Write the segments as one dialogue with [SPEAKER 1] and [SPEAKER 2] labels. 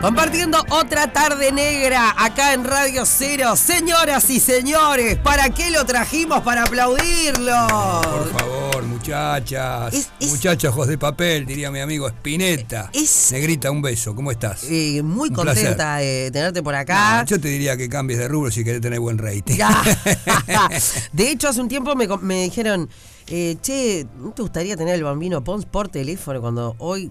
[SPEAKER 1] Compartiendo otra tarde negra acá en Radio Cero. Señoras y señores, ¿para qué lo trajimos? Para aplaudirlo.
[SPEAKER 2] Por favor, muchachas.
[SPEAKER 1] Es- es-
[SPEAKER 2] Muchachos ojos de papel, diría mi amigo Spinetta.
[SPEAKER 1] Es-
[SPEAKER 2] Negrita, un beso. ¿Cómo estás?
[SPEAKER 1] Eh, muy
[SPEAKER 2] Un
[SPEAKER 1] contenta de tenerte por acá.
[SPEAKER 2] No, yo te diría que cambies de rubro si querés tener buen rating.
[SPEAKER 1] De hecho, hace un tiempo me, me dijeron, eh, che, ¿no te gustaría tener el bambino Pons por teléfono? Cuando hoy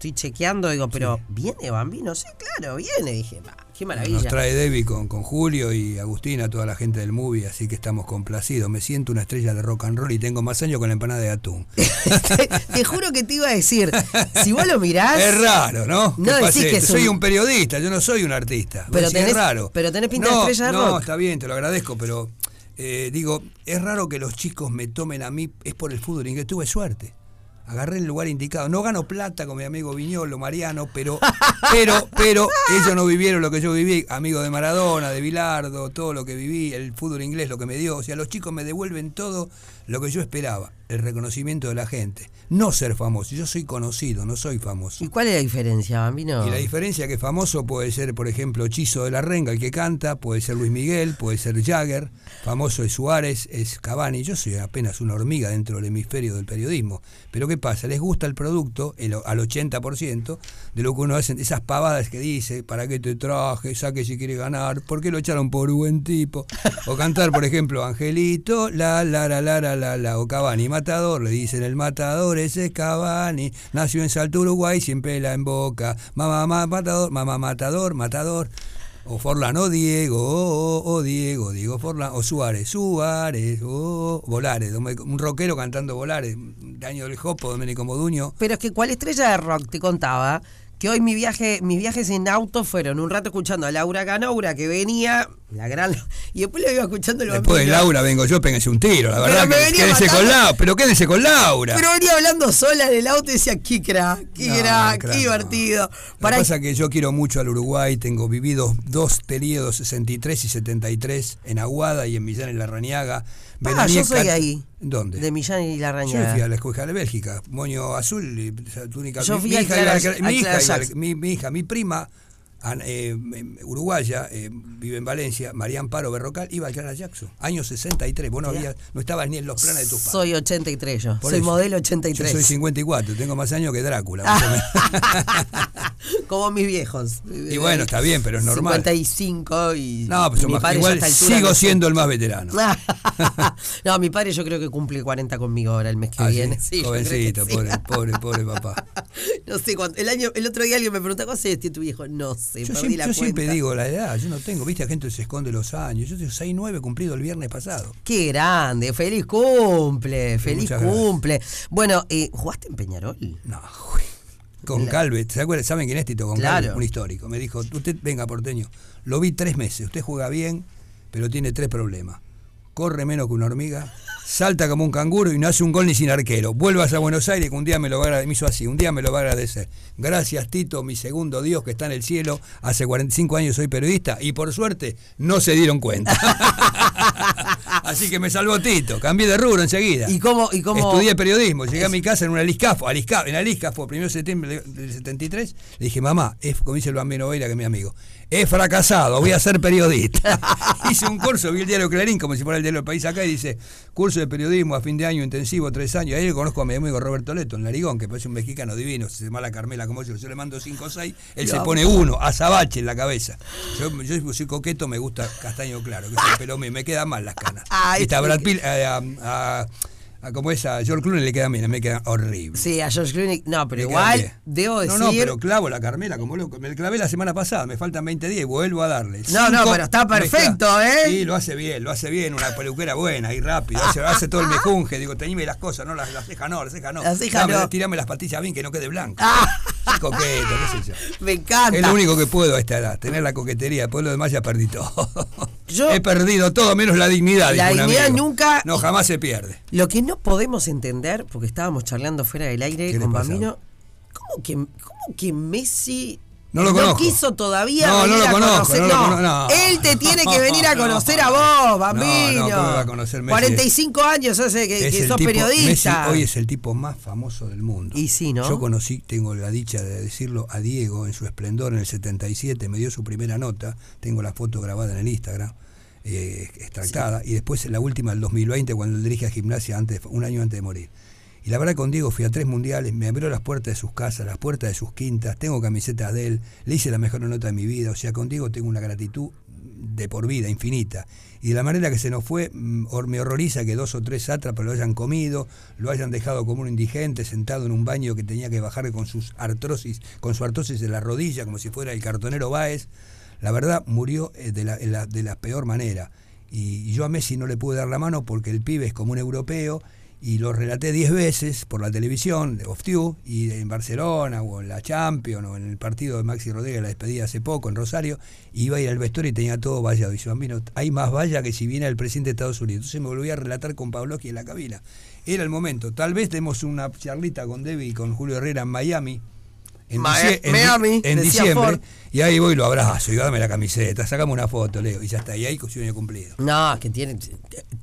[SPEAKER 1] estoy chequeando, digo, pero ¿viene bambino? Sí, claro, viene. Dije, "Pa, qué
[SPEAKER 2] Nos
[SPEAKER 1] maravilla.
[SPEAKER 2] trae Debbie con, con Julio y Agustina, toda la gente del movie, así que estamos complacidos. Me siento una estrella de rock and roll y tengo más años con la empanada de atún.
[SPEAKER 1] te, te juro que te iba a decir, si vos lo mirás.
[SPEAKER 2] Es raro, ¿no?
[SPEAKER 1] No
[SPEAKER 2] ¿Qué
[SPEAKER 1] decís que
[SPEAKER 2] Soy
[SPEAKER 1] un-
[SPEAKER 2] un periodista, yo no soy un artista.
[SPEAKER 1] Pero
[SPEAKER 2] decís,
[SPEAKER 1] tenés-
[SPEAKER 2] es raro.
[SPEAKER 1] pero tenés pinta de
[SPEAKER 2] no,
[SPEAKER 1] estrella de
[SPEAKER 2] no,
[SPEAKER 1] rock.
[SPEAKER 2] está bien, te lo agradezco, pero eh, digo, es raro que los chicos me tomen a mí, es por el fútbol inglés, tuve suerte. Agarré el lugar indicado. No gano plata con mi amigo Viñolo, Mariano, pero, pero, pero ellos no vivieron lo que yo viví. Amigo de Maradona, de Bilardo, todo lo que viví, el fútbol inglés, lo que me dio. O sea, los chicos me devuelven todo lo que yo esperaba, el reconocimiento de la gente. No ser famoso, yo soy conocido, no soy famoso.
[SPEAKER 1] ¿Y cuál es la diferencia, bambino?
[SPEAKER 2] Y la diferencia que famoso puede ser, por ejemplo, Chizo de la Renga, el que canta, puede ser Luis Miguel, puede ser Jagger, famoso es Suárez, es Cavani. Yo soy apenas una hormiga dentro del hemisferio del periodismo. Pero ¿qué pasa? Les gusta el producto, el- al 80%, de lo que uno hace, esas pavadas que dice, ¿para qué te traje? Saque si quiere ganar, ¿por qué lo echaron por buen tipo? O cantar, por ejemplo, Angelito, la, la, la, la, la, la, la, o Cavani, matador, le dicen el matador, ese es Cavani, nació en Salto, Uruguay, siempre la en boca, mamá, mamá, matador, mamá, matador, matador. O Forlán, o Diego, o, o Diego, Diego Forlán, o Suárez, Suárez, o Volares, un rockero cantando Volares, Daño del Jopo, Domenico Moduño.
[SPEAKER 1] Pero es que cuál estrella de rock te contaba que hoy mi viaje, mis viajes en auto fueron un rato escuchando a Laura Canoura que venía, la gran y después lo iba escuchando el
[SPEAKER 2] Después de. Laura vengo yo, péguense un tiro, la
[SPEAKER 1] Pero
[SPEAKER 2] verdad. que- quédense con. Laura, pero quédense con Laura.
[SPEAKER 1] Pero venía hablando sola en el auto y decía, qué crack, qué
[SPEAKER 2] No,
[SPEAKER 1] crack, qué divertido.
[SPEAKER 2] Lo que pasa es que yo quiero mucho al Uruguay, tengo vivido dos periodos, 63 y 73, en Aguada y en Millán en la Rañaga.
[SPEAKER 1] Ah, yo soy
[SPEAKER 2] Cat-
[SPEAKER 1] ahí.
[SPEAKER 2] ¿Dónde?
[SPEAKER 1] de Millán y la
[SPEAKER 2] Yo fui a la escuela de Bélgica, moño azul, y túnica.
[SPEAKER 1] Yo
[SPEAKER 2] mi,
[SPEAKER 1] fui
[SPEAKER 2] mi
[SPEAKER 1] a
[SPEAKER 2] hija,
[SPEAKER 1] Clara-
[SPEAKER 2] mi, hija mi, mi hija, mi prima, eh, em, uruguaya, eh, vive en Valencia, María Amparo Berrocal, iba al Clara Jackson, año 63. Vos no, habías, no estabas ni en los planes de tus padres.
[SPEAKER 1] Soy 83 yo,
[SPEAKER 2] Por
[SPEAKER 1] soy
[SPEAKER 2] eso.
[SPEAKER 1] modelo
[SPEAKER 2] Yo
[SPEAKER 1] 83.
[SPEAKER 2] soy 54, tengo más años que Drácula.
[SPEAKER 1] Como mis viejos.
[SPEAKER 2] Y bueno, está bien, pero es normal.
[SPEAKER 1] 55 y
[SPEAKER 2] No, pues
[SPEAKER 1] mi
[SPEAKER 2] más-
[SPEAKER 1] padre
[SPEAKER 2] igual sigo
[SPEAKER 1] no
[SPEAKER 2] siendo el más veterano.
[SPEAKER 1] no, mi padre yo creo que cumple 40 conmigo ahora el mes que
[SPEAKER 2] Ah, sí,
[SPEAKER 1] viene. Sí, que
[SPEAKER 2] jovencito,
[SPEAKER 1] sí.
[SPEAKER 2] pobre, pobre, pobre papá.
[SPEAKER 1] No sé cuánto. El año, el otro día alguien me preguntó, ¿cuántos años tiene tu viejo? No sé,
[SPEAKER 2] Yo, siempre,
[SPEAKER 1] la
[SPEAKER 2] yo siempre digo la edad, yo no tengo, viste, la gente se esconde los años. Yo tengo 6-9 cumplido el viernes pasado.
[SPEAKER 1] Qué grande, feliz cumple, feliz
[SPEAKER 2] gracias.
[SPEAKER 1] cumple. Bueno, eh, ¿jugaste en Peñarol?
[SPEAKER 2] No, uy. Con
[SPEAKER 1] La-
[SPEAKER 2] Calvet, ¿se acuerdan? ¿Saben quién es Tito Con
[SPEAKER 1] Claro.
[SPEAKER 2] Calvet? Un histórico. Me dijo, usted venga porteño, lo vi tres meses, usted juega bien, pero tiene tres problemas. Corre menos que una hormiga, salta como un canguro y no hace un gol ni sin arquero. Vuelvas a Buenos Aires que un día me lo va a agradecer, me hizo así, un día me lo va a agradecer. Gracias Tito, mi segundo Dios que está en el cielo, hace 45 años soy periodista y por suerte no se dieron cuenta. así que me salvó Tito, cambié de rubro enseguida.
[SPEAKER 1] ¿Y cómo, y cómo
[SPEAKER 2] Estudié periodismo, llegué a mi casa en un aliscafo, aliscafo en aliscafo, primero de septiembre del 73, le dije, mamá, es, como dice el bambino Veira, que es mi amigo, he fracasado, voy a ser periodista. Hice un curso, vi el diario Clarín, como si fuera el diario del país acá, y dice, curso de periodismo a fin de año intensivo, tres años, ahí le conozco a mi amigo Roberto Leto, en Larigón, que parece un mexicano divino, se llama la Carmela como yo, yo le mando cinco o seis, él se pone uno, azabache en la cabeza. Yo, yo soy coqueto, me gusta castaño claro, que es el pelo mío, me quedan mal las canas.
[SPEAKER 1] Ay,
[SPEAKER 2] a
[SPEAKER 1] sí.
[SPEAKER 2] Brad Pitt, eh, a, a- a como es a George Clooney le queda bien, me queda horrible.
[SPEAKER 1] Sí, a George Clooney. No, pero igual, debo decir.
[SPEAKER 2] No, no, pero clavo la Carmela como loco. Me la clavé la semana pasada, me faltan 20 días y vuelvo a darle.
[SPEAKER 1] No, no, pero está perfecto, ¿eh?
[SPEAKER 2] Sí, lo hace bien, lo hace bien, una peluquera buena y rápido. Hace, hace todo el mejunje, digo, teñime las cosas, no las, las cejas no, las cejas no.
[SPEAKER 1] Las cejas no.
[SPEAKER 2] Tirame las patillas bien que no quede blanco. Coqueto, qué sé yo.
[SPEAKER 1] Me encanta.
[SPEAKER 2] Es lo único que puedo a esta edad, tener la coquetería, después lo demás ya perdí todo.
[SPEAKER 1] Yo-
[SPEAKER 2] He perdido todo menos la dignidad.
[SPEAKER 1] La dignidad nunca-
[SPEAKER 2] No, jamás se pierde.
[SPEAKER 1] Lo que no podemos entender, porque estábamos charlando fuera del aire
[SPEAKER 2] ¿Qué le
[SPEAKER 1] con? Bambino, ¿cómo que, ¿cómo que Messi
[SPEAKER 2] No lo conozco.
[SPEAKER 1] quiso todavía
[SPEAKER 2] No, no lo
[SPEAKER 1] a
[SPEAKER 2] conozco,
[SPEAKER 1] conocer.
[SPEAKER 2] no lo cono- no.
[SPEAKER 1] Él te tiene que venir a
[SPEAKER 2] No,
[SPEAKER 1] conocer a vos,
[SPEAKER 2] no,
[SPEAKER 1] bambino.
[SPEAKER 2] no, ¿cómo va a conocer Messi?
[SPEAKER 1] 45 años hace que,
[SPEAKER 2] Es
[SPEAKER 1] que
[SPEAKER 2] el
[SPEAKER 1] sos
[SPEAKER 2] tipo-
[SPEAKER 1] periodista.
[SPEAKER 2] Messi hoy es el tipo más famoso del mundo.
[SPEAKER 1] Y sí, ¿no?
[SPEAKER 2] Yo conocí, tengo la dicha de decirlo, a Diego en su esplendor en el 77, me dio su primera nota, tengo la foto grabada en el Instagram, eh, extractada, y después la última del 2020 cuando él dirige a gimnasia antes, un año antes de morir. La verdad con Diego fui a tres mundiales, me abrió las puertas de sus casas, las puertas de sus quintas, tengo camisetas de él, le hice la mejor nota de mi vida, o sea, con Diego tengo una gratitud de por vida, infinita. Y de la manera que se nos fue, mm, me horroriza que dos o tres sátrapas lo hayan comido, lo hayan dejado como un indigente sentado en un baño que tenía que bajar con sus artrosis, con su artrosis de la rodilla, como si fuera el cartonero Báez. La verdad, murió eh, de la- de la peor manera. Y, y yo a Messi no le pude dar la mano porque el pibe es como un europeo y lo relaté 10 veces por la televisión de Tube, y en Barcelona o en la Champions o en el partido de Maxi Rodríguez, la despedida hace poco en Rosario, iba a ir al vestuario y tenía todo vallado. Y dice, Bambino, hay más valla que si viene el presidente de Estados Unidos. Entonces me volví a relatar con Pavlovsky en la cabina. Era el momento. Tal vez demos una charlita con Debbie y con Julio Herrera en Miami. En, dicie- en
[SPEAKER 1] Miami,
[SPEAKER 2] en
[SPEAKER 1] decía
[SPEAKER 2] diciembre,
[SPEAKER 1] Ford.
[SPEAKER 2] y ahí voy y lo abrazo, y dame la camiseta, sacame una foto, Leo, y ya está, y ahí sueño cumplido.
[SPEAKER 1] No, que tiene,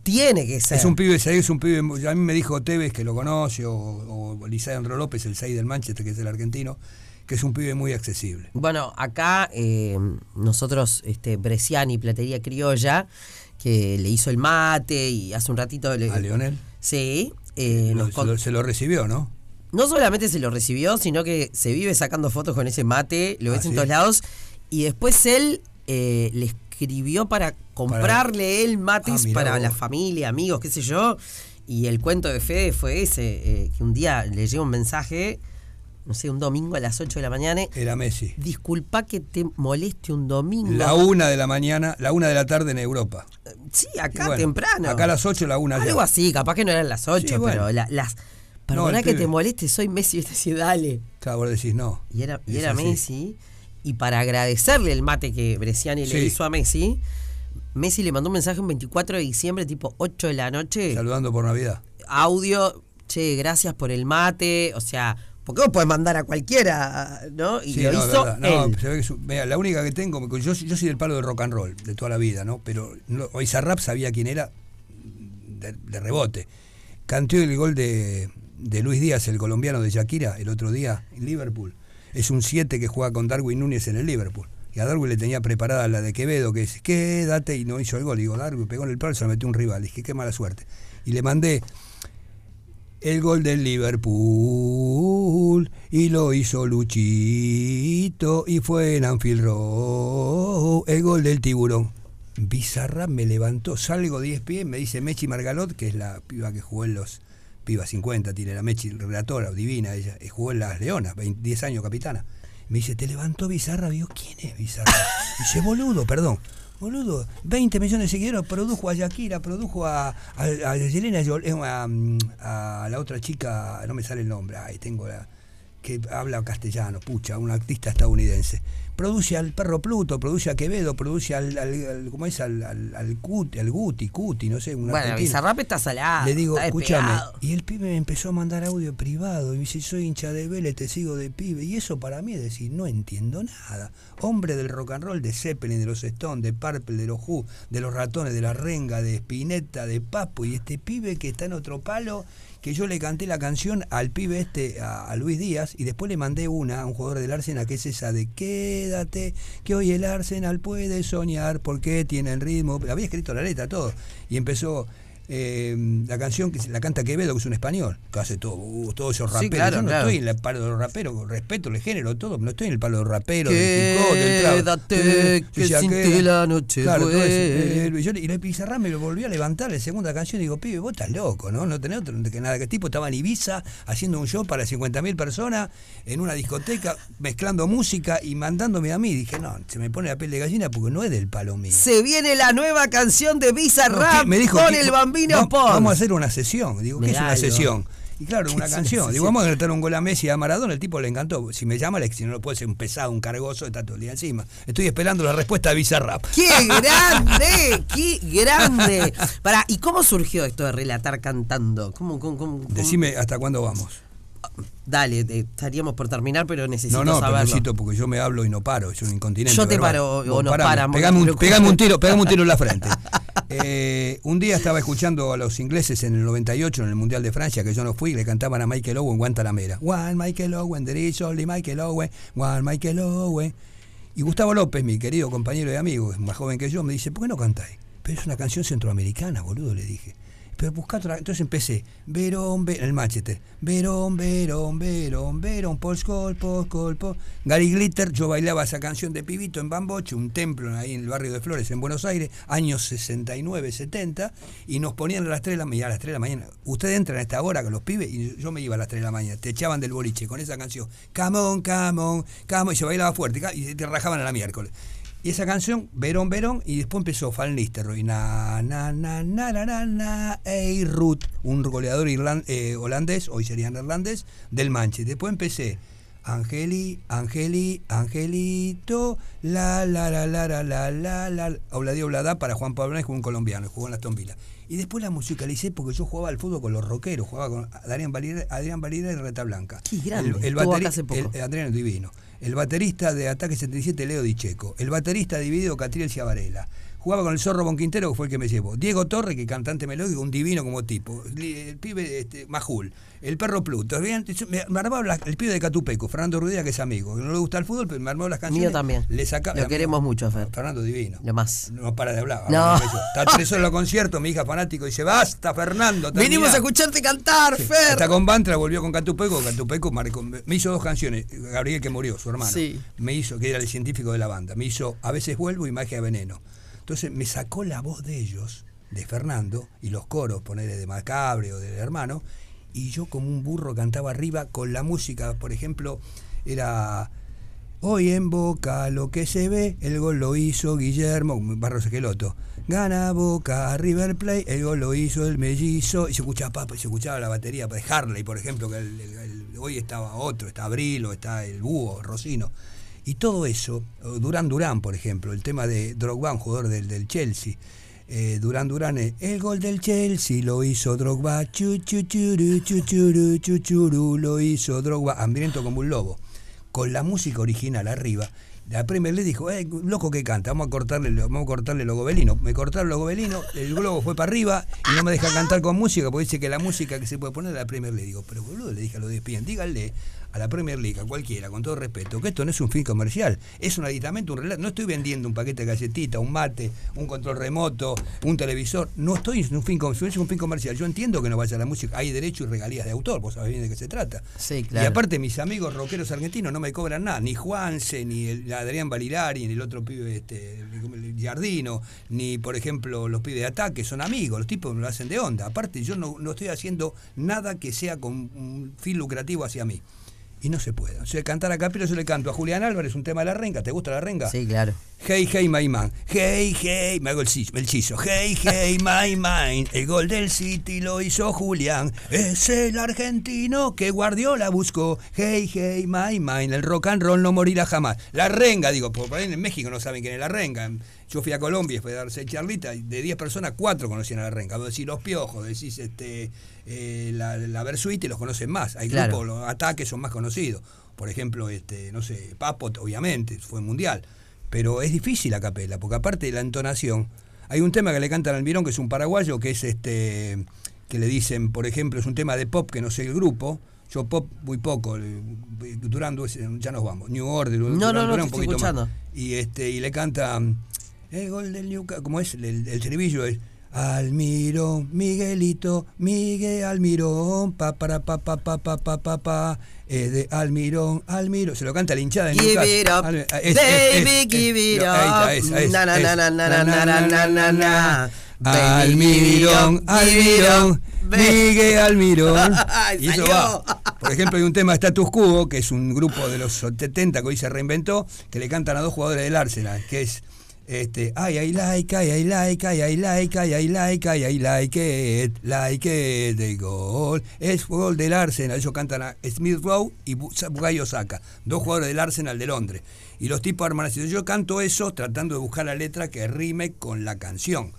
[SPEAKER 1] tiene que ser.
[SPEAKER 2] Es un pibe, es un pibe, a mí me dijo Tevez que lo conoce, o, o Lisandro López, el 6 del Manchester, que es el argentino, que es un pibe muy accesible.
[SPEAKER 1] Bueno, acá eh, nosotros, este, Bresciani, Platería Criolla, que le hizo el mate y hace un ratito le,
[SPEAKER 2] A Leonel.
[SPEAKER 1] Sí, eh,
[SPEAKER 2] Lo-
[SPEAKER 1] nos
[SPEAKER 2] se, lo, se lo recibió, ¿no?
[SPEAKER 1] No solamente se lo recibió, sino que se vive sacando fotos con ese mate, lo ves
[SPEAKER 2] ¿Ah,
[SPEAKER 1] en todos lados, y después él eh, le escribió para comprarle él mates
[SPEAKER 2] Ah,
[SPEAKER 1] para
[SPEAKER 2] vos.
[SPEAKER 1] la familia, amigos, qué sé yo, y el cuento de Fede fue ese, eh, que un día le llegó un mensaje, no sé, un domingo a las 8 de la mañana,
[SPEAKER 2] Era Messi.
[SPEAKER 1] disculpa que te moleste un domingo.
[SPEAKER 2] La una de la mañana, la una de la tarde en Europa.
[SPEAKER 1] Sí, acá
[SPEAKER 2] bueno,
[SPEAKER 1] temprano.
[SPEAKER 2] Acá a las 8, la una
[SPEAKER 1] Algo
[SPEAKER 2] ya.
[SPEAKER 1] así, capaz que no eran las 8,
[SPEAKER 2] Sí, bueno.
[SPEAKER 1] pero la- las... Perdona
[SPEAKER 2] No,
[SPEAKER 1] que te moleste, soy Messi, y te decía, dale.
[SPEAKER 2] Claro, vos decís no.
[SPEAKER 1] Y era, y. Messi. Y para agradecerle el mate que Bresciani le hizo a Messi, Messi le mandó un mensaje un 24 de diciembre, tipo 8 de la noche.
[SPEAKER 2] Saludando por Navidad.
[SPEAKER 1] Audio, che, gracias por el mate. O sea, porque vos podés mandar a cualquiera, ¿no? Y
[SPEAKER 2] Sí,
[SPEAKER 1] lo
[SPEAKER 2] no,
[SPEAKER 1] hizo
[SPEAKER 2] verdad. No,
[SPEAKER 1] él.
[SPEAKER 2] se ve que su- mira, la única que tengo, yo, yo soy del palo del rock and roll, de toda la vida, ¿no? Pero no, Rap sabía quién era de, de rebote. Cantó el gol de, de Luis Díaz, el colombiano de Shakira, el otro día en Liverpool. Es un 7 que juega con Darwin Núñez en el Liverpool. Y a Darwin le tenía preparada la de Quevedo, que es quédate, y no hizo el gol. Digo, Darwin pegó en el palo se lo metió un rival. Dije, qué mala suerte. Y le mandé el gol del Liverpool y lo hizo Luchito y fue en Anfield Road el gol del tiburón. Bizarra me levantó, salgo 10 pies, me dice Mechi Margalot, que es la piba que jugó en los piba 50, tiene la Mechi, relatora, divina ella, jugó en las Leonas, 20 10 años capitana. Me dice, ¿te levantó Bizarra? Digo, ¿quién es Bizarra? Dice, boludo, perdón. Boludo, 20 millones de seguidores, produjo a Shakira, produjo a, a, a Yelena, eh, a, a la otra chica, no me sale el nombre, ahí tengo la que habla castellano, pucha, una artista estadounidense. Produce al perro Pluto, produce a Quevedo, produce al, al, al- ¿cómo es? Al, al, al, Cuti, al Guti, Cuti, no sé, un
[SPEAKER 1] Bueno. Bizarrap está salado.
[SPEAKER 2] Le digo, escúchame. Y el pibe me empezó a mandar audio privado. Y me dice, soy hincha de Vélez, te sigo de pibe. Y eso para mí es decir, no entiendo nada. Hombre del rock and roll, de Zeppelin, de los Stones, de Purple, de los Who, de los ratones, de la renga, de Spinetta, de Papo. Y este pibe que está en otro palo, que yo le canté la canción al pibe este, a, Luis Díaz, y después le mandé una a un jugador del Arsenal, que es esa de quédate, que hoy el Arsenal puede soñar, porque tiene el ritmo. Había escrito la letra, todo. Y empezó eh, la canción que la canta Quevedo, que es un español, que hace todo, uh, todos esos
[SPEAKER 1] Sí,
[SPEAKER 2] raperos.
[SPEAKER 1] claro,
[SPEAKER 2] Yo no
[SPEAKER 1] claro.
[SPEAKER 2] estoy en el palo de los raperos, respeto el género, todo, no estoy en el palo de los raperos, hop, del trap.
[SPEAKER 1] Quédate,
[SPEAKER 2] Eh,
[SPEAKER 1] que
[SPEAKER 2] decía,
[SPEAKER 1] sin
[SPEAKER 2] "Quédate".
[SPEAKER 1] ti la noche
[SPEAKER 2] Claro, todo eso. Eh, yo y la Pizarra me lo volvió a levantar la segunda canción y digo, pibe, vos estás loco, ¿no? No tenés otro que nada. Que tipo estaba en Ibiza haciendo un show para 50.000 personas en una discoteca, mezclando música y mandándome a mí. Dije, no, se me pone la piel de gallina porque no es del palo mío.
[SPEAKER 1] Se viene la nueva canción de
[SPEAKER 2] No,
[SPEAKER 1] Bizarrap
[SPEAKER 2] dijo
[SPEAKER 1] con el bambino
[SPEAKER 2] Vamos a hacer una sesión. Digo, ¿qué es una
[SPEAKER 1] algo.
[SPEAKER 2] sesión? Y claro,
[SPEAKER 1] ¿Qué
[SPEAKER 2] una canción. Digo, vamos a gritar un gol a Messi y a Maradona. El tipo le encantó. Si me llama, le- si no lo puede ser un pesado, un cargoso, está todo el día encima. Estoy esperando la respuesta de Bizarrap.
[SPEAKER 1] ¡Qué grande! ¡Qué grande! Pará, ¿y cómo surgió esto de relatar cantando? ¿Cómo, cómo, cómo, cómo?
[SPEAKER 2] Decime hasta cuándo vamos.
[SPEAKER 1] Dale, estaríamos por terminar, pero necesito
[SPEAKER 2] No, no, pero necesito porque yo me hablo y no paro, es un incontinente.
[SPEAKER 1] Yo te
[SPEAKER 2] verbal.
[SPEAKER 1] paro o nos paramos,
[SPEAKER 2] Pegame un, pegame un tiro, pegame un tiro en la frente. Eh, un día estaba escuchando a los ingleses en el 98, en el Mundial de Francia, que yo no fui, y le cantaban a Michael Owen Guantanamera. One Michael Owen, there is only Michael Owen, one Michael Owen. Y Gustavo López, mi querido compañero de amigo, es más joven que yo, me dice, ¿por qué no cantáis? Pero es una canción centroamericana, boludo, le dije. Pero busca otra. Entonces empecé. Verón, Verón, el Manchester. Verón, Verón, Verón, Verón, Polskol, Polskol, Pol. Gary Glitter, yo bailaba esa canción de pibito en Bamboche, un templo ahí en el barrio de Flores, en Buenos Aires, años 69, 70, y nos ponían a las 3 de la mañana, a las 3 de la mañana. Ustedes entran a esta hora con los pibes, y yo me iba a las 3 de la mañana, te echaban del boliche con esa canción. On, come on, y se bailaba fuerte, y te rajaban a la miércoles. Y esa canción, Verón, Verón, y después empezó Van Nistelrooy, na, na, na, na, na, na, na, Ey Ruth, un goleador irlan- eh, holandés, hoy sería neerlandés, del Manchester. Después empecé, Angeli, Angeli, Angelito, la, la, la, la, la, la, la, la, Obladi Oblada para Juan Pablo con un colombiano, jugó en Aston Villa. Y después la musicalicé porque yo jugaba al fútbol con los rockeros, jugaba con Adrián Valera, Adrián Valera y Reta Blanca.
[SPEAKER 1] Qué grande,
[SPEAKER 2] El, el
[SPEAKER 1] estuvo
[SPEAKER 2] bateri-
[SPEAKER 1] acá hace poco.
[SPEAKER 2] el- Adrián es divino. El baterista de Ataque 77, Leo Dicheco. El baterista dividido, Catriel Ciavarela. Jugaba con el Zorro Bonquintero, que fue el que me llevó. Diego Torre, que cantante melódico, un divino como tipo. El pibe este, Majul. El perro Pluto. Me, armaba la- el pibe de Catupeco, Fernando Ruidera, que es amigo. que No le gusta el fútbol, pero me armaba las canciones.
[SPEAKER 1] Mío también.
[SPEAKER 2] Le sacaba,
[SPEAKER 1] Lo queremos mucho, Fer.
[SPEAKER 2] Fernando divino.
[SPEAKER 1] Lo más.
[SPEAKER 2] No para de hablar.
[SPEAKER 1] No.
[SPEAKER 2] Está tres horas en los conciertos, mi hija fanático dice, basta, Fernando. terminá".
[SPEAKER 1] Venimos a escucharte cantar,
[SPEAKER 2] Sí,
[SPEAKER 1] Fer.
[SPEAKER 2] Hasta con Bantra volvió con Catupeco, Catupeco marcó- me hizo dos canciones, Gabriel que murió, su hermano,
[SPEAKER 1] Sí.
[SPEAKER 2] me hizo, que era el científico de la banda, me hizo A veces vuelvo y Magia de Veneno. Entonces me sacó la voz de ellos, de Fernando, y los coros, ponerle de Macabre o del hermano, y yo como un burro cantaba arriba con la música, por ejemplo, era... Hoy en Boca lo que se ve, el gol lo hizo Guillermo Barros Esqueloto. Gana Boca, River Plate, el gol lo hizo el mellizo. Y se escuchaba papa, y se escuchaba la batería de Harley, por ejemplo, que el- hoy estaba otro, está Abrilo, está el Búho, Rocino. Y todo eso, Durán Durán, por ejemplo, el tema de Drogba, un jugador del, del Chelsea. Eh, Durán Durán, eh, el gol del Chelsea lo hizo Drogba, chu, chu, churu, chu, churu, chu, churu, lo hizo Drogba, hambriento como un lobo con la música original arriba. La Premier le dijo, eh, loco que canta, vamos a cortarle, vamos a cortarle los gobelinos. Me cortaron los gobelinos, el globo fue para arriba y no me deja cantar con música, porque dice que la música que se puede poner la Premier le digo, pero boludo, le dije a los despiden, díganle a la Premier League, a cualquiera, con todo respeto, que esto no es un fin comercial, es un aditamento, un relato. No estoy vendiendo un paquete de galletita, un mate, un control remoto, un televisor. No estoy en un fin comercial, es un fin comercial. Yo entiendo que no vaya la música, hay derecho y regalías de autor, vos sabés bien de qué se trata.
[SPEAKER 1] Sí,
[SPEAKER 2] Y
[SPEAKER 1] claro.
[SPEAKER 2] aparte mis amigos rockeros argentinos no me cobran nada, ni Juanse, ni el Adrián Valirari, ni el otro pibe este el Giardino, ni por ejemplo los pibes de ataque, son amigos, los tipos me lo hacen de onda. Aparte yo no, no estoy haciendo nada que sea con un fin lucrativo hacia mí. Y no se puede. O sea, cantar a capelo yo le canto a Julián Álvarez un tema de la renga. ¿Te gusta la renga?
[SPEAKER 1] Sí, claro.
[SPEAKER 2] Hey, hey, my man. Hey, hey, me hago el. El chizo. Hey, hey, my man. El gol del City lo hizo Julián. Es el argentino que Guardiola buscó. Hey, hey, my man. El rock and roll no morirá jamás. La renga, digo, porque por ahí en México no saben quién es la renga. Yo fui a Colombia, fui a darse charlita, y de 10 personas, 4 conocían a la renga. Vos decís los piojos, decís este, eh, la, la Versuit y los conocen más. Hay
[SPEAKER 1] Claro.
[SPEAKER 2] grupos, los ataques son más conocidos. Por ejemplo, este, no sé, Papo, obviamente, fue mundial. Pero es difícil a capela, porque aparte de la entonación, hay un tema que le cantan al Mirón, que es un paraguayo, que es este, que le dicen, por ejemplo, es un tema de pop que no sé el grupo. Yo pop muy poco, durando ya nos vamos. New Order,
[SPEAKER 1] No,
[SPEAKER 2] Duran
[SPEAKER 1] no, no,
[SPEAKER 2] Duran
[SPEAKER 1] te estoy escuchando.
[SPEAKER 2] Y este, y le canta el gol del Newcastle, como es el, el, estribillo es Almirón, Miguelito, Miguel Almirón, pa para pa pa pa pa pa pa pa, es de Almirón, Almirón, se lo canta la hinchada de
[SPEAKER 1] Give it up, baby, give it up. Na, na, na, na, na, na, na, na, na, na. Baby,
[SPEAKER 2] Almirón, Almirón. Miguel Almirón. Y eso va. Por ejemplo, hay un tema Status Quo, que es un grupo de los 70 que hoy se reinventó, que le cantan a dos jugadores del Arsenal, que es este, ay, I like, ay, I like, ay, I like, ay, I like, ay, I like it, like it, de gol. Es gol del Arsenal, ellos cantan a Smith Rowe y Bu- Bukayo Saka, dos jugadores del Arsenal de Londres. Y los tipos arman así. Yo canto eso tratando de buscar la letra que rime con la canción.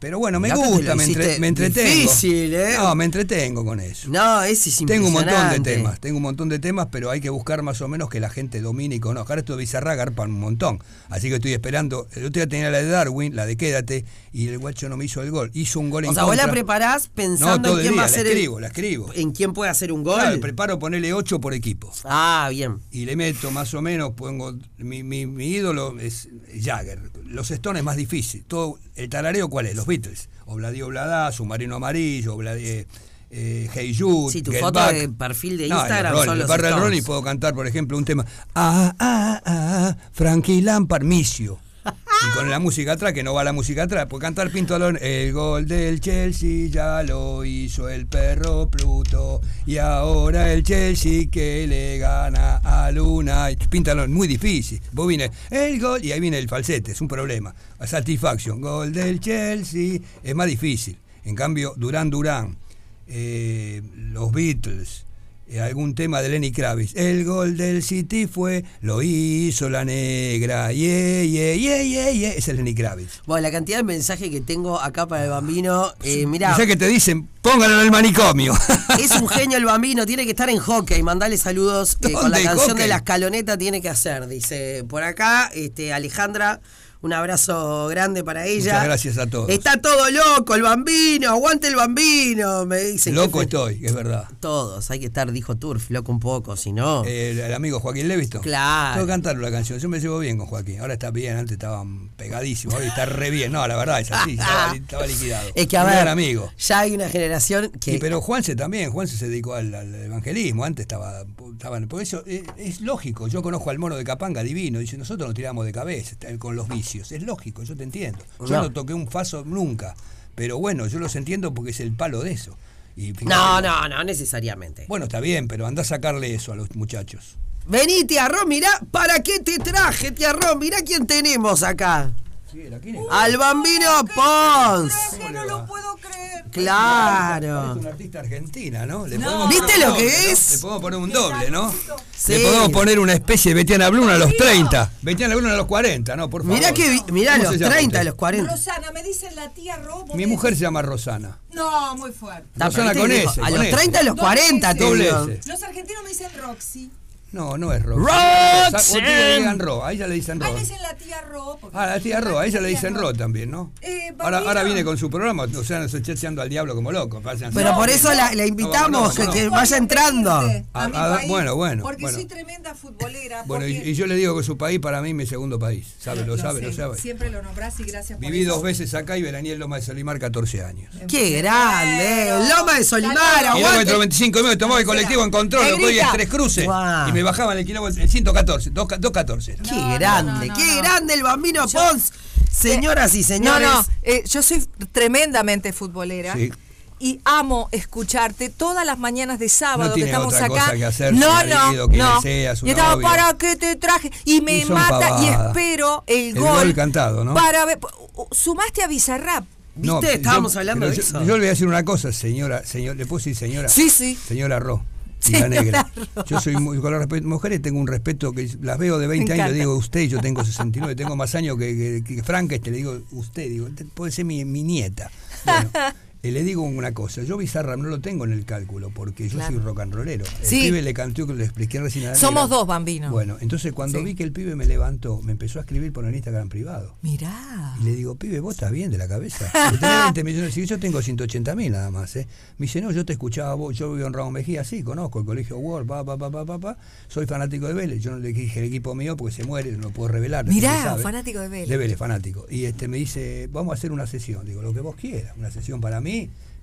[SPEAKER 2] Pero bueno, me
[SPEAKER 1] Mirá
[SPEAKER 2] gusta, me, entre- me entretengo.
[SPEAKER 1] difícil, ¿eh?
[SPEAKER 2] No, me entretengo con eso.
[SPEAKER 1] No, ese es
[SPEAKER 2] Tengo un montón de temas, tengo un montón de temas, pero hay que buscar más o menos que la gente domine y conozca. Ahora esto de Bizarra garpan un montón. Así que estoy esperando. El otro día tenía la de Darwin, la de Quédate, y el guacho no me hizo el gol. Hizo un gol
[SPEAKER 1] O
[SPEAKER 2] en
[SPEAKER 1] sea, vos la
[SPEAKER 2] contra.
[SPEAKER 1] preparás
[SPEAKER 2] No,
[SPEAKER 1] pensando
[SPEAKER 2] todo
[SPEAKER 1] en quién
[SPEAKER 2] día,
[SPEAKER 1] va a
[SPEAKER 2] la
[SPEAKER 1] ser
[SPEAKER 2] escribo,
[SPEAKER 1] el,
[SPEAKER 2] la escribo.
[SPEAKER 1] en quién puede hacer un gol.
[SPEAKER 2] Claro, preparo ponerle 8 por equipo.
[SPEAKER 1] ah, bien.
[SPEAKER 2] Y le meto más o menos, pongo. Mi, mi- mi ídolo es Jagger. Los Stones es más difícil. Todo, ¿El tarareo cuál es? Los Beatles. Obladí Obladá, Submarino Amarillo, Obladí, eh, eh, Hey Jude.
[SPEAKER 1] Sí, tu
[SPEAKER 2] Get
[SPEAKER 1] foto
[SPEAKER 2] Back.
[SPEAKER 1] de perfil de
[SPEAKER 2] No,
[SPEAKER 1] Instagram
[SPEAKER 2] el Rolling,
[SPEAKER 1] son
[SPEAKER 2] el
[SPEAKER 1] los
[SPEAKER 2] Barra. Rolling puedo cantar, por ejemplo, un tema. Ah, ah, ah, Frankie Lampard, Micio. Y con la música atrás, que no va la música atrás, puedo cantar Pinto Alonso. El gol del Chelsea ya lo hizo el perro Pluto. Y ahora el Chelsea que le gana a Luna. Pinto Alonso, muy difícil. Vos viene el gol y ahí viene el falsete, es un problema. Satisfaction, gol del Chelsea, es más difícil. En cambio, Durán Durán, eh, los Beatles, algún tema de Lenny Kravitz. El gol del City fue, lo hizo la negra, yeah, yeah, yeah, yeah, yeah. Ese es Lenny Kravitz.
[SPEAKER 1] Bueno, la cantidad de mensajes que tengo acá para el bambino. Eh,
[SPEAKER 2] sea que te dicen, pónganlo en el manicomio.
[SPEAKER 1] es un genio el bambino, tiene que estar en hockey. Mandale saludos eh, con la canción
[SPEAKER 2] Hockey.
[SPEAKER 1] de la escaloneta tiene que hacer. Dice, por acá, este, Alejandra. Un abrazo grande para ella.
[SPEAKER 2] Muchas gracias a todos.
[SPEAKER 1] Está todo loco, el bambino, aguante el bambino, me dice.
[SPEAKER 2] Loco estoy, es verdad.
[SPEAKER 1] Todos, hay que estar, dijo Turf, loco un poco, si no.
[SPEAKER 2] El, el amigo Joaquín Levisto.
[SPEAKER 1] Claro.
[SPEAKER 2] Tengo que cantarle la canción. Yo me llevo bien con Joaquín. Ahora está bien, antes estaba pegadísimo. Ahora está re bien. No, la verdad es así. Estaba, estaba liquidado.
[SPEAKER 1] es que a ver,
[SPEAKER 2] amigo.
[SPEAKER 1] ya hay una generación que.
[SPEAKER 2] Y pero Juanse también, Juanse se dedicó al, al evangelismo, antes estaba, estaban, por eso es, es lógico, yo conozco al mono de Capanga divino, dice, nosotros nos tiramos de cabeza con los vicios, es lógico, yo te entiendo. Yo
[SPEAKER 1] No.
[SPEAKER 2] no, toqué un faso nunca, pero bueno, yo los entiendo porque es el palo de eso. Y
[SPEAKER 1] No, no, no necesariamente.
[SPEAKER 2] Bueno, está bien, pero anda a sacarle eso a los muchachos.
[SPEAKER 1] Vení, tía Ron, mirá, ¿para qué te traje, tía Ron? Mirá quién tenemos acá. Al bambino Pons.
[SPEAKER 3] no lo puedo creer.
[SPEAKER 2] Es
[SPEAKER 1] Claro.
[SPEAKER 2] una artista argentina, ¿no? Le
[SPEAKER 3] No.
[SPEAKER 1] ¿Viste lo que
[SPEAKER 2] doble, ¿no?
[SPEAKER 1] es?
[SPEAKER 2] Le podemos poner un doble, ¿no?
[SPEAKER 1] Sí.
[SPEAKER 2] Le podemos poner una especie de Betiana Blum a los 30. Betiana Blum a los 40, ¿no? Por favor.
[SPEAKER 1] Mirá que vi- mirá
[SPEAKER 2] ¿Cómo
[SPEAKER 1] los
[SPEAKER 2] se llama
[SPEAKER 1] 30,
[SPEAKER 2] usted?
[SPEAKER 1] los 40.
[SPEAKER 3] Rosana, me dicen la tía Ro. vos
[SPEAKER 2] Mi mujer se llama Rosana.
[SPEAKER 3] No, muy fuerte.
[SPEAKER 2] Rosana con
[SPEAKER 1] que
[SPEAKER 2] ese,
[SPEAKER 1] A los
[SPEAKER 2] ese.
[SPEAKER 1] 30, a los
[SPEAKER 3] Doble
[SPEAKER 1] 40,
[SPEAKER 3] S.
[SPEAKER 1] te
[SPEAKER 2] Doble. S.
[SPEAKER 3] Los argentinos me dicen Roxy.
[SPEAKER 2] No, no es Ro.
[SPEAKER 1] Roxanne.
[SPEAKER 2] Le digan Ro, a ella le dicen
[SPEAKER 3] A
[SPEAKER 2] Ro.
[SPEAKER 3] mí me dicen la tía Ro.
[SPEAKER 2] Ah, la tía Ro, a ella le dicen Ro también, ¿no?
[SPEAKER 3] Eh,
[SPEAKER 2] Ahora, ahora viene con su programa, o sea, nos echando al diablo como loco.
[SPEAKER 1] Pero
[SPEAKER 2] No,
[SPEAKER 1] por eso la, la
[SPEAKER 2] no,
[SPEAKER 1] invitamos,
[SPEAKER 2] no, no.
[SPEAKER 1] que, que vaya entrando.
[SPEAKER 3] A,
[SPEAKER 2] Ah, ah,
[SPEAKER 3] país,
[SPEAKER 2] bueno, bueno,
[SPEAKER 3] Porque
[SPEAKER 2] bueno.
[SPEAKER 3] soy tremenda futbolera.
[SPEAKER 2] Bueno, y,
[SPEAKER 3] porque-
[SPEAKER 2] y yo le digo que su país para mí es mi segundo país. Sabe, lo, sabe,
[SPEAKER 3] sé,
[SPEAKER 2] lo sabe.
[SPEAKER 3] Siempre lo nombrás y gracias por
[SPEAKER 2] Viví
[SPEAKER 3] eso.
[SPEAKER 2] dos veces acá y veraní en Loma de Solimar 14 años.
[SPEAKER 1] Qué grande. Loma de Solimar,
[SPEAKER 2] Kilómetro
[SPEAKER 1] aguante.
[SPEAKER 2] 25 me tomaba el colectivo en control, lo podía tres cruces y me bajaban el kilómetro el 114, dos- 214.
[SPEAKER 1] Qué
[SPEAKER 3] No, no,
[SPEAKER 1] grande,
[SPEAKER 3] no, no,
[SPEAKER 1] qué
[SPEAKER 3] no.
[SPEAKER 1] grande el bambino Pons. Señoras y
[SPEAKER 4] No,
[SPEAKER 1] señores.
[SPEAKER 4] no, eh, yo soy tremendamente futbolera.
[SPEAKER 2] Sí.
[SPEAKER 4] Y amo escucharte todas las mañanas de sábado
[SPEAKER 2] No
[SPEAKER 4] que estamos
[SPEAKER 2] otra
[SPEAKER 4] acá.
[SPEAKER 2] cosa que hacer,
[SPEAKER 4] no, no, no.
[SPEAKER 2] sea, su
[SPEAKER 4] y estaba. ¿para qué te traje? Y me
[SPEAKER 2] Y
[SPEAKER 4] mata y espero el,
[SPEAKER 2] El
[SPEAKER 4] gol.
[SPEAKER 2] gol cantado, ¿no?
[SPEAKER 4] Para ver. Sumaste a Bizarrap.
[SPEAKER 1] ¿Viste? Estábamos
[SPEAKER 2] yo-
[SPEAKER 1] hablando de
[SPEAKER 2] yo,
[SPEAKER 1] eso.
[SPEAKER 2] Yo le voy a decir una cosa, señora, señor, le decir señora.
[SPEAKER 4] Sí, sí.
[SPEAKER 2] Señora Ro. Y
[SPEAKER 4] Señora
[SPEAKER 2] la negra. Yo soy muy, con las respe- mujeres tengo un respeto que las veo de 20
[SPEAKER 4] Me
[SPEAKER 2] años, le digo usted, yo tengo 69, tengo más años que, que, que Frankenstein, le digo usted, digo, "Usted puede ser mi, mi nieta. Bueno, le digo una cosa, yo Bizarra no lo tengo en el cálculo porque yo
[SPEAKER 4] Claro.
[SPEAKER 2] soy rock and rollero. El
[SPEAKER 4] Sí.
[SPEAKER 2] pibe le cantó que le expliqué recién a
[SPEAKER 4] Somos
[SPEAKER 2] negra.
[SPEAKER 4] dos, bambino.
[SPEAKER 2] Bueno, entonces cuando
[SPEAKER 4] Sí.
[SPEAKER 2] vi que el pibe me levantó, me empezó a escribir por el Instagram privado.
[SPEAKER 4] Mirá.
[SPEAKER 2] Y le digo, pibe, vos estás bien de la cabeza. Tenés 20 millones, y yo tengo 180 mil nada más. ¿eh? Me dice, no, yo te escuchaba vos, yo vivo en Ramón Mejía, sí, conozco el colegio Ward, pa, pa, pa, pa, pa, pa. soy fanático de Vélez. Yo no le dije el equipo mío porque se muere, no lo puedo revelar.
[SPEAKER 4] Mirá, fanático de Vélez.
[SPEAKER 2] De Vélez, fanático. Y este me dice, vamos a hacer una sesión. Digo, lo que vos quieras, una sesión para mí.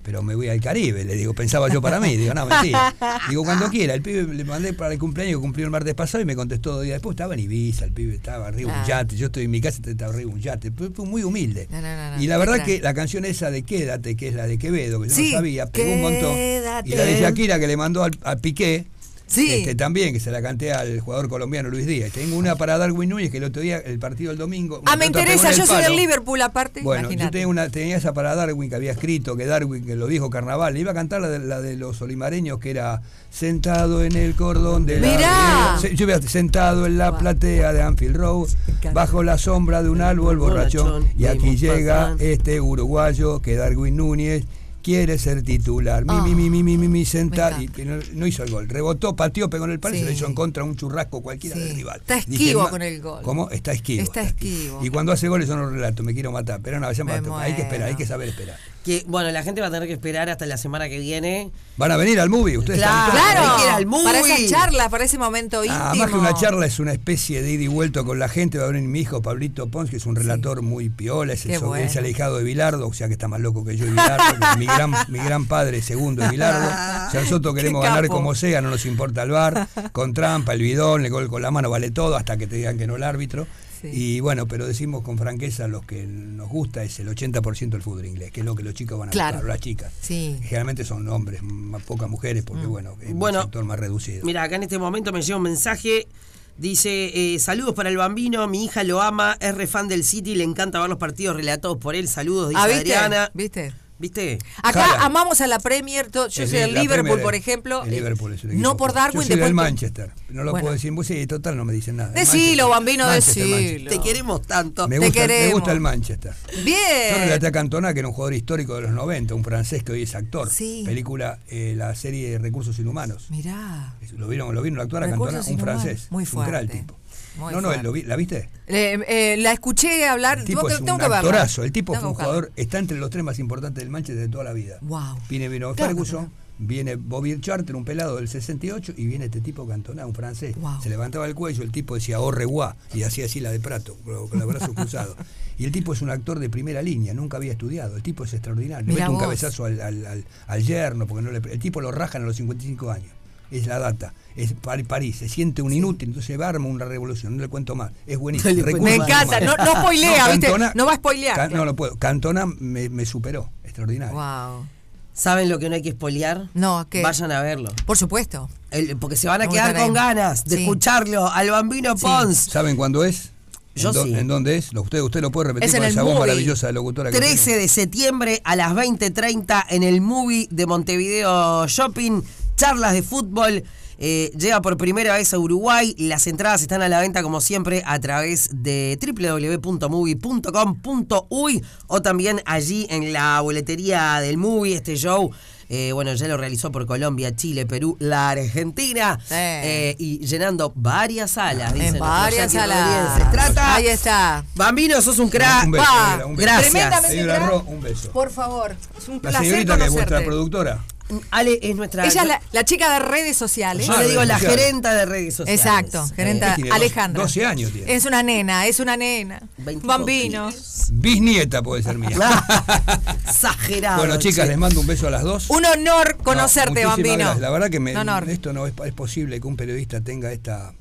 [SPEAKER 2] Pero me voy al Caribe, le digo, pensaba yo para mí, digo, no, mentira. Digo, cuando quiera, el pibe le mandé para el cumpleaños que cumplió el martes pasado y me contestó dos días después, estaba en Ibiza, el pibe estaba arriba un yate, yo estoy en mi casa, estaba arriba un yate, fue muy humilde.
[SPEAKER 4] No, no, no, no,
[SPEAKER 2] y la verdad que la canción esa de Quédate, que es la de Quevedo, que yo
[SPEAKER 4] Sí,
[SPEAKER 2] no sabía, pegó un montón.
[SPEAKER 4] Quédate.
[SPEAKER 2] Y la de Shakira que le mandó al, a Piqué,
[SPEAKER 4] Sí.
[SPEAKER 2] Este, también, que se la canté al jugador colombiano Luis Díaz. Tengo una para Darwin Núñez, que el otro día, el partido del domingo.
[SPEAKER 4] Ah, me interesa, yo soy del. Liverpool aparte.
[SPEAKER 2] Bueno, yo
[SPEAKER 4] imagínate.
[SPEAKER 2] tenía, una, tenía esa para Darwin que había escrito, que Darwin, que lo dijo Carnaval, le iba a cantar la de, la de los olimareños, que era sentado en el cordón de la
[SPEAKER 4] Mirá.
[SPEAKER 2] Se- Yo iba sentado en la platea de Anfield Road, bajo la sombra de un árbol borrachón, y aquí llega este uruguayo que Darwin Núñez quiere ser titular. Mi,
[SPEAKER 4] Ah,
[SPEAKER 2] mi, mi, mi, mi, mi, mi,
[SPEAKER 4] me
[SPEAKER 2] sentado. Y no, no hizo el gol. Rebotó, pateó, pegó en el palo y se
[SPEAKER 4] Sí.
[SPEAKER 2] le hizo en contra un churrasco cualquiera
[SPEAKER 4] Sí.
[SPEAKER 2] del rival.
[SPEAKER 4] Está
[SPEAKER 2] Dije,
[SPEAKER 4] esquivo
[SPEAKER 2] "Ma-
[SPEAKER 4] con el gol".
[SPEAKER 2] ¿Cómo? Está esquivo.
[SPEAKER 4] Está esquivo.
[SPEAKER 2] Y cuando hace goles yo no relato, me quiero matar. Pero no, ya me mato. Hay que esperar, hay que saber esperar.
[SPEAKER 1] Que, bueno, la gente va a tener que esperar hasta la semana que viene.
[SPEAKER 2] ¿Van a venir al movie? ¿Ustedes
[SPEAKER 1] Claro.
[SPEAKER 2] están
[SPEAKER 4] Claro,
[SPEAKER 1] Hay que ir al movie.
[SPEAKER 4] para esa charla, para ese momento íntimo.
[SPEAKER 2] Ah, más que una charla es una especie de ida y vuelta con la gente. Va a venir mi hijo Pablito Pons, que es un relator muy piola, es el,
[SPEAKER 4] bueno.
[SPEAKER 2] es el ahijado de Bilardo, o sea que está más loco que yo y Bilardo. que mi, gran, mi gran padre segundo es Bilardo. Sea, nosotros queremos ganar como sea, no nos importa el bar, con trampa, el bidón, el gol con la mano, vale todo, hasta que te digan que no el árbitro.
[SPEAKER 4] Sí.
[SPEAKER 2] Y bueno, pero decimos con franqueza, lo que nos gusta es el 80% del fútbol inglés, que es lo que los chicos van a
[SPEAKER 4] Claro.
[SPEAKER 2] buscar, las chicas.
[SPEAKER 4] Sí.
[SPEAKER 2] Generalmente son hombres, más pocas mujeres, porque bueno, es
[SPEAKER 1] Bueno,
[SPEAKER 2] un sector más reducido.
[SPEAKER 1] Mira, acá en este momento me llega un mensaje. Dice, eh, saludos para el bambino, mi hija lo ama, es re fan del City, le encanta ver los partidos relatados por él. Saludos, dice
[SPEAKER 4] Ah, ¿viste?
[SPEAKER 1] Adriana.
[SPEAKER 4] ¿Viste?
[SPEAKER 1] ¿Viste?
[SPEAKER 4] Acá
[SPEAKER 2] Jala.
[SPEAKER 4] amamos a la Premier, yo
[SPEAKER 2] Es
[SPEAKER 4] soy
[SPEAKER 2] de
[SPEAKER 4] del Liverpool,
[SPEAKER 2] Premier,
[SPEAKER 4] por ejemplo.
[SPEAKER 2] el
[SPEAKER 4] eh,
[SPEAKER 2] Liverpool es un equipo
[SPEAKER 4] no por
[SPEAKER 2] fuerte.
[SPEAKER 4] Darwin,
[SPEAKER 2] Yo soy del Manchester. No lo
[SPEAKER 4] Bueno.
[SPEAKER 2] puedo decir. Pues sí, total, no me dicen nada.
[SPEAKER 4] Decilo, bambino,
[SPEAKER 2] Manchester,
[SPEAKER 4] decilo.
[SPEAKER 2] Manchester.
[SPEAKER 1] Te queremos tanto.
[SPEAKER 2] Me
[SPEAKER 4] Te
[SPEAKER 2] gusta, me
[SPEAKER 4] queremos.
[SPEAKER 2] gusta el Manchester. Yo
[SPEAKER 4] Bien.
[SPEAKER 2] relaté a Cantona, que era un jugador histórico de los 90, un francés que hoy es actor.
[SPEAKER 4] Sí.
[SPEAKER 2] Película, eh, la serie Recursos Inhumanos.
[SPEAKER 4] Mirá.
[SPEAKER 2] ¿Lo vieron, lo vieron actuar a
[SPEAKER 4] Recursos
[SPEAKER 2] Cantona? Un
[SPEAKER 4] Inhumanos.
[SPEAKER 2] francés.
[SPEAKER 4] Muy
[SPEAKER 2] Es un
[SPEAKER 4] fuerte.
[SPEAKER 2] tipo.
[SPEAKER 4] Muy
[SPEAKER 2] no, no,
[SPEAKER 4] fuerte.
[SPEAKER 2] vi- ¿la viste?
[SPEAKER 4] Eh, eh, la escuché hablar.
[SPEAKER 2] El tipo es un
[SPEAKER 4] que
[SPEAKER 2] actorazo. El tipo fue un jugador, está entre los tres más importantes del Manchester de toda la vida.
[SPEAKER 4] Wow.
[SPEAKER 2] Viene, vino
[SPEAKER 4] Claro,
[SPEAKER 2] Ferguson, viene Bobby Charter, un pelado del 68, y viene este tipo Cantona, un francés.
[SPEAKER 4] Wow.
[SPEAKER 2] Se levantaba el cuello, el tipo decía au revoir, y hacía así la de Prato, con los brazos cruzados. Y el tipo es un actor de primera línea, nunca había estudiado. El tipo es extraordinario. Le mete un
[SPEAKER 4] vos.
[SPEAKER 2] cabezazo al, al- al- al yerno, porque no le, el tipo lo rajan a los 55 años. Es la data. Es Par- París, se siente un inútil, entonces va a armar una revolución. No le cuento más. Es buenísimo.
[SPEAKER 1] No
[SPEAKER 4] Me encanta. No, no spoilea, ¿viste?
[SPEAKER 2] Cantona-
[SPEAKER 4] no va a spoilear.
[SPEAKER 2] Can-
[SPEAKER 4] claro.
[SPEAKER 2] No lo puedo. Cantona me, me superó. Extraordinario.
[SPEAKER 4] Wow.
[SPEAKER 1] ¿Saben lo que no hay que espolear?
[SPEAKER 4] No, ¿qué?
[SPEAKER 1] Vayan a verlo.
[SPEAKER 4] Por supuesto.
[SPEAKER 1] El- porque se van a
[SPEAKER 4] Vamos
[SPEAKER 1] quedar
[SPEAKER 4] a
[SPEAKER 1] con
[SPEAKER 4] ahí.
[SPEAKER 1] ganas de
[SPEAKER 4] Sí.
[SPEAKER 1] escucharlo al bambino
[SPEAKER 4] Sí.
[SPEAKER 1] Pons.
[SPEAKER 2] ¿Saben cuándo es?
[SPEAKER 1] Yo
[SPEAKER 2] ¿En,
[SPEAKER 1] sí.
[SPEAKER 2] ¿En dónde es? Lo- Usted, usted lo puede repetir
[SPEAKER 4] Es
[SPEAKER 2] con
[SPEAKER 4] el
[SPEAKER 2] esa voz maravillosa de locutora que
[SPEAKER 1] 13
[SPEAKER 2] tiene?
[SPEAKER 1] de septiembre a las 20.30 en el movie de Montevideo Shopping. Charlas de fútbol. Eh, llega por primera vez a Uruguay. Las entradas están a la venta como siempre a través de www.movie.com.uy o también allí en la boletería del movie. Este show, eh, bueno, ya lo realizó por Colombia, Chile, Perú, la Argentina.
[SPEAKER 4] Sí.
[SPEAKER 1] eh, y llenando varias salas. dice
[SPEAKER 4] En varias salas.
[SPEAKER 1] Se trata.
[SPEAKER 4] Ahí está.
[SPEAKER 1] Bambino, sos un crack.
[SPEAKER 2] Un beso, señora, un beso.
[SPEAKER 1] gracias.
[SPEAKER 4] Tremendamente.
[SPEAKER 2] Ro, un beso.
[SPEAKER 4] Por favor. Es un
[SPEAKER 2] La
[SPEAKER 4] placer
[SPEAKER 2] señorita que es vuestra
[SPEAKER 4] conocerte.
[SPEAKER 2] productora.
[SPEAKER 1] Ale es nuestra.
[SPEAKER 4] Ella es la, la chica de redes sociales.
[SPEAKER 1] Yo
[SPEAKER 2] Ah,
[SPEAKER 1] le digo la
[SPEAKER 2] sociales.
[SPEAKER 1] gerenta de redes sociales.
[SPEAKER 4] Exacto, gerenta
[SPEAKER 2] ¿Qué tiene? Dos-
[SPEAKER 4] Alejandra.
[SPEAKER 2] 12 años tiene.
[SPEAKER 4] Es una nena, es una nena.
[SPEAKER 1] Veintipoquitos.
[SPEAKER 4] Bambino.
[SPEAKER 2] Bisnieta puede ser mía.
[SPEAKER 1] Exagerado.
[SPEAKER 2] bueno, chicas,
[SPEAKER 1] che.
[SPEAKER 2] les mando un beso a las dos.
[SPEAKER 4] Un honor
[SPEAKER 2] No,
[SPEAKER 4] conocerte, Bambino.
[SPEAKER 2] gracias. La verdad que me-
[SPEAKER 4] honor.
[SPEAKER 2] esto no es, es posible que un periodista tenga esta.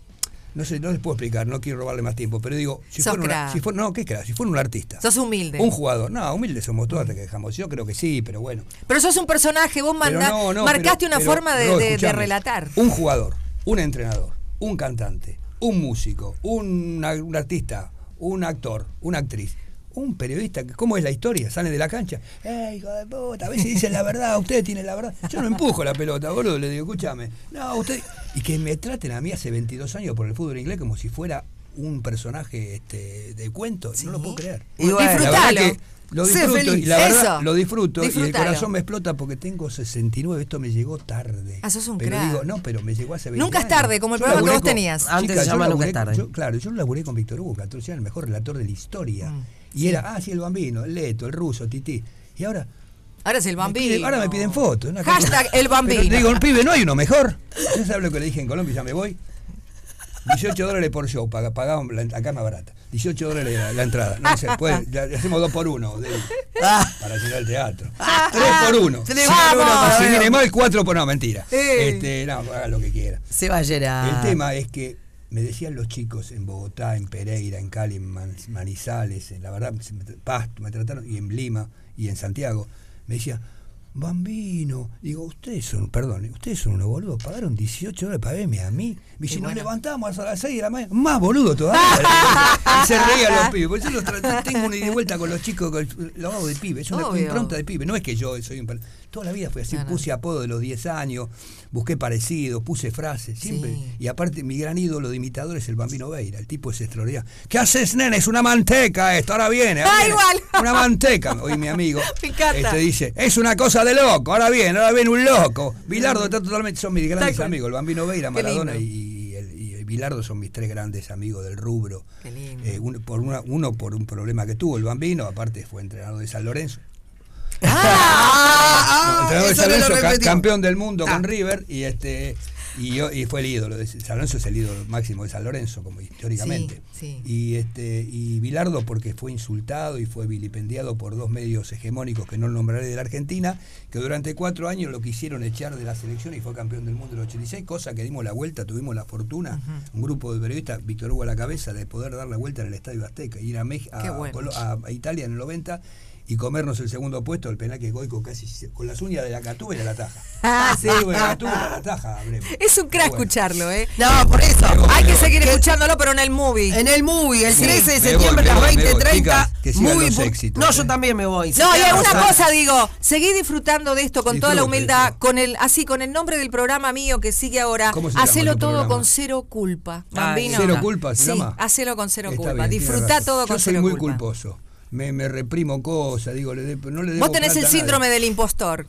[SPEAKER 2] No sé, no les puedo explicar, no quiero robarle más tiempo, pero digo, si fuera, una- si fuera- no, ¿qué crack? Si fuera un artista.
[SPEAKER 4] Sos humilde.
[SPEAKER 2] Un jugador. No, humilde somos todos hasta que dejamos. Yo creo que sí, pero bueno.
[SPEAKER 4] Pero sos un personaje, vos manda-
[SPEAKER 2] no, no,
[SPEAKER 4] marcaste
[SPEAKER 2] pero-
[SPEAKER 4] una
[SPEAKER 2] pero,
[SPEAKER 4] forma de, de- relatar.
[SPEAKER 2] Un jugador, un entrenador, un cantante, un músico, un, un artista, un actor, una actriz. Un periodista, que- ¿cómo es la historia? Sale de la cancha. ¡Eh, hijo de puta! A veces dicen la verdad, usted tiene la verdad. Yo no empujo la pelota, boludo. Le digo, escúchame. No, usted. Y que me traten a mí hace 22 años por el fútbol inglés como si fuera un personaje este, de cuento. No lo puedo creer.
[SPEAKER 1] Y bueno,
[SPEAKER 2] La verdad
[SPEAKER 4] Disfrutalo.
[SPEAKER 2] que lo disfruto, y la verdad
[SPEAKER 4] Eso.
[SPEAKER 2] lo disfruto y el corazón me explota porque tengo 69, esto me llegó tarde.
[SPEAKER 4] Ah, sos un
[SPEAKER 2] pero
[SPEAKER 4] crack.
[SPEAKER 2] digo, no, pero me llegó hace 20
[SPEAKER 4] Nunca es
[SPEAKER 2] años.
[SPEAKER 4] tarde, como el
[SPEAKER 2] Yo
[SPEAKER 4] programa que
[SPEAKER 2] laburé
[SPEAKER 4] vos
[SPEAKER 2] con-
[SPEAKER 4] tenías.
[SPEAKER 1] Antes
[SPEAKER 2] Chicas,
[SPEAKER 1] se
[SPEAKER 2] yo
[SPEAKER 1] llama Nunca
[SPEAKER 2] laburé
[SPEAKER 1] es
[SPEAKER 2] con-
[SPEAKER 1] tarde.
[SPEAKER 2] yo- claro, yo laburé con Víctor Hugo, 14 años, el mejor relator de la historia.
[SPEAKER 4] Mm,
[SPEAKER 2] Y era, ah, sí, el bambino, el leto, el ruso, Tití. Y ahora
[SPEAKER 4] Ahora es el
[SPEAKER 2] me
[SPEAKER 4] bambino.
[SPEAKER 2] piden- ahora me piden fotos. una
[SPEAKER 4] Hashtag el bambino.
[SPEAKER 2] Pero digo, pibe, no hay uno mejor. ¿Usted sabe lo que le dije en Colombia? Ya me voy. 18 dólares por show, paga- pagaban la, acá más barata. 18 dólares la, la entrada. No sé, le hacemos dos por uno de-
[SPEAKER 1] Ah.
[SPEAKER 2] para llenar al teatro. Tres por uno.
[SPEAKER 1] Tres por uno,
[SPEAKER 2] Si viene mal, cuatro por no, mentira.
[SPEAKER 4] Eh.
[SPEAKER 2] Este, no, haga lo que quiera.
[SPEAKER 1] Se va a llenar.
[SPEAKER 2] El tema es que me decían los chicos en Bogotá, en Pereira, en Cali, en Man- Manizales, en la verdad, Pasto, me trataron, y en Lima, y en Santiago, me decían, Bambino, digo, ustedes son, perdón, ustedes son unos boludos, pagaron 18 dólares para verme a mí. Y si nos levantamos a las 6 de la mañana, más boludo todavía. y se reían los pibes. Porque yo los tengo una ida y vuelta con los chicos, con, lo hago de pibe, es una impronta de pibe. No es que yo soy un. Toda la vida fue así, puse apodo de los 10 años, busqué parecidos, puse frases, siempre.
[SPEAKER 4] Sí.
[SPEAKER 2] Y aparte, mi gran ídolo de imitador es el Bambino Veira, el tipo es extraordinario. ¿Qué haces, nene? Es una manteca esto, ahora viene. ahora
[SPEAKER 4] Ah,
[SPEAKER 2] viene.
[SPEAKER 4] igual.
[SPEAKER 2] Una manteca, hoy mi amigo.
[SPEAKER 4] Me encanta.
[SPEAKER 2] Este dice, es una cosa de loco, ahora viene, ahora viene un loco. Bilardo está totalmente, son mis grandes amigos, el Bambino Veira, Maradona y, Bilardo son mis tres grandes amigos del rubro.
[SPEAKER 4] Qué lindo.
[SPEAKER 2] Eh, uno, por una- uno por un problema que tuvo el Bambino, aparte fue entrenador de San Lorenzo.
[SPEAKER 1] Ah,
[SPEAKER 2] entrenador de San Lorenzo, campeón del mundo
[SPEAKER 1] Ah.
[SPEAKER 2] con River y este y, yo, y fue el ídolo de San Lorenzo es el ídolo máximo de San Lorenzo como
[SPEAKER 4] Sí, sí.
[SPEAKER 2] y este y Bilardo porque fue insultado y fue vilipendiado por dos medios hegemónicos que no nombraré de la Argentina que durante cuatro años lo quisieron echar de la selección y fue campeón del mundo en el 86 cosa que dimos la vuelta tuvimos la fortuna un grupo de periodistas Víctor Hugo a la cabeza de poder dar la vuelta en el Estadio Azteca ir a, Mex- a,
[SPEAKER 4] Qué bueno.
[SPEAKER 2] Colo- a- a Italia en el 90 y comernos el segundo puesto, el penal que Goico casi con las uñas de la catúbela la taja.
[SPEAKER 4] Ah, sí.
[SPEAKER 2] de la la taja, Bremo.
[SPEAKER 4] Es un crack
[SPEAKER 2] Bueno.
[SPEAKER 4] escucharlo, ¿eh?
[SPEAKER 1] No, por eso.
[SPEAKER 4] Hay que
[SPEAKER 2] voy.
[SPEAKER 4] seguir escuchándolo, pero en el movie.
[SPEAKER 1] En el movie, el
[SPEAKER 2] Sí,
[SPEAKER 1] 13 de septiembre
[SPEAKER 2] voy,
[SPEAKER 1] a las
[SPEAKER 2] voy, me voy.
[SPEAKER 1] 20.30.
[SPEAKER 2] Chicas, que sigan
[SPEAKER 1] Muy
[SPEAKER 2] los éxitos,
[SPEAKER 1] No,
[SPEAKER 2] ¿eh?
[SPEAKER 1] yo también me voy.
[SPEAKER 4] No, y
[SPEAKER 1] queda
[SPEAKER 4] una
[SPEAKER 1] Rosario.
[SPEAKER 4] cosa digo, seguí disfrutando de esto con toda la humildad, con el así con el nombre del programa mío que sigue ahora,
[SPEAKER 2] ¿Cómo se llama
[SPEAKER 4] hacelo todo
[SPEAKER 2] programa?
[SPEAKER 4] con cero culpa.
[SPEAKER 1] Ay,
[SPEAKER 4] Bambino.
[SPEAKER 2] Cero culpa se
[SPEAKER 4] sí,
[SPEAKER 2] llama.
[SPEAKER 4] hacelo con cero
[SPEAKER 2] Está
[SPEAKER 4] culpa.
[SPEAKER 2] bien, tiene
[SPEAKER 4] Disfrutá
[SPEAKER 2] razón.
[SPEAKER 4] todo
[SPEAKER 2] Yo
[SPEAKER 4] con
[SPEAKER 2] soy
[SPEAKER 4] cero
[SPEAKER 2] muy
[SPEAKER 4] culpa.
[SPEAKER 2] culposo. Me, me reprimo cosas, digo, le de- no le debo
[SPEAKER 4] Vos tenés el síndrome del impostor.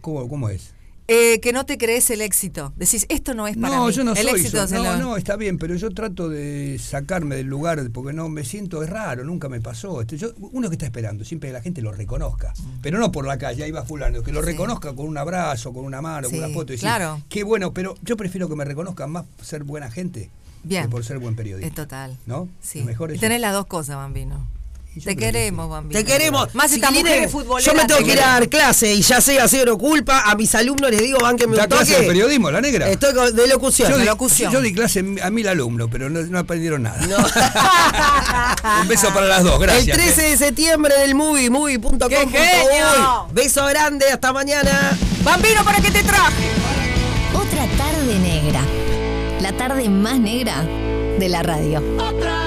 [SPEAKER 2] ¿Cómo, cómo es?
[SPEAKER 4] eh, que no te crees el éxito. Decís, esto no es para
[SPEAKER 2] no,
[SPEAKER 4] mí.
[SPEAKER 2] yo no
[SPEAKER 4] el
[SPEAKER 2] soy
[SPEAKER 4] éxito
[SPEAKER 2] eso. No,
[SPEAKER 4] lo-
[SPEAKER 2] no, está bien, pero yo trato de sacarme del lugar porque no me siento, es raro, nunca me pasó. Este, yo, uno que está esperando, siempre que la gente lo reconozca, pero no por la calle, ahí va fulano, que lo
[SPEAKER 4] Mm. Sí.
[SPEAKER 2] reconozca con un abrazo, con una mano,
[SPEAKER 4] Sí,
[SPEAKER 2] con una foto. Y decir,
[SPEAKER 4] claro.
[SPEAKER 2] Qué bueno, pero yo prefiero que me reconozcan más por ser buena gente
[SPEAKER 4] Bien.
[SPEAKER 2] que por ser buen periodista.
[SPEAKER 4] Es total.
[SPEAKER 2] ¿No?
[SPEAKER 4] Sí. Y tenés las dos cosas, Bambino. Te queremos. Bambino.
[SPEAKER 1] Te queremos.
[SPEAKER 4] Más
[SPEAKER 1] Chiquilines,
[SPEAKER 4] mujeres futboleras.
[SPEAKER 1] Yo me tengo
[SPEAKER 4] te
[SPEAKER 1] que ir a dar clase y ya sé hacer culpa. A mis alumnos les digo, van que me
[SPEAKER 2] ¿Da clase de periodismo, la negra?
[SPEAKER 1] Estoy con- de locución.
[SPEAKER 2] yo,
[SPEAKER 1] de
[SPEAKER 2] di,
[SPEAKER 1] locución.
[SPEAKER 2] yo di clase a mil alumnos, pero no, no aprendieron nada. Un beso para las dos, gracias.
[SPEAKER 1] El 13 de septiembre en el movie, movie.com.
[SPEAKER 4] ¡Qué genio!
[SPEAKER 1] Beso grande, hasta mañana.
[SPEAKER 4] Bambino, ¿para qué te traje?
[SPEAKER 5] Otra tarde negra. La tarde más negra de la radio.
[SPEAKER 6] Otra